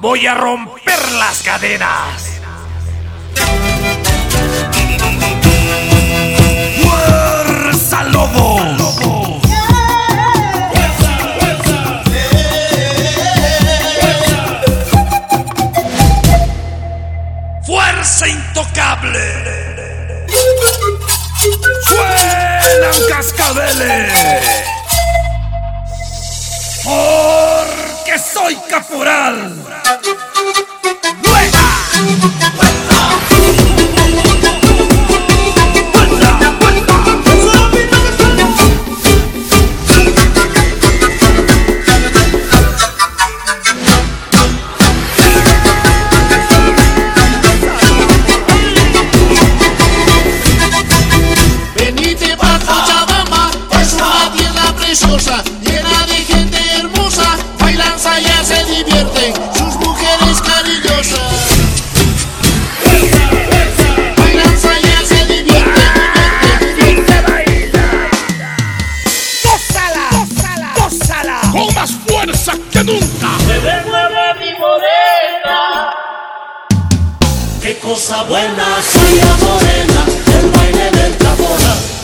Voy a romper las cadenas. hacerse intocable. Suenan cascabeles. Porque soy caporal. ¡Nueva! cosa buena, soy morena, el baile del caporal.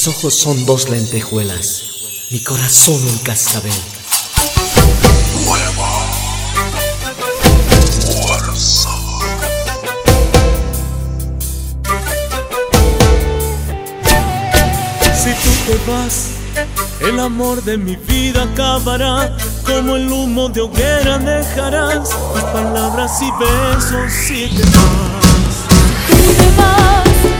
Mis ojos son dos lentejuelas, mi corazón un cascabel. Si tú te vas, el amor de mi vida acabará, como el humo de hoguera dejarás tus palabras y besos si te te vas.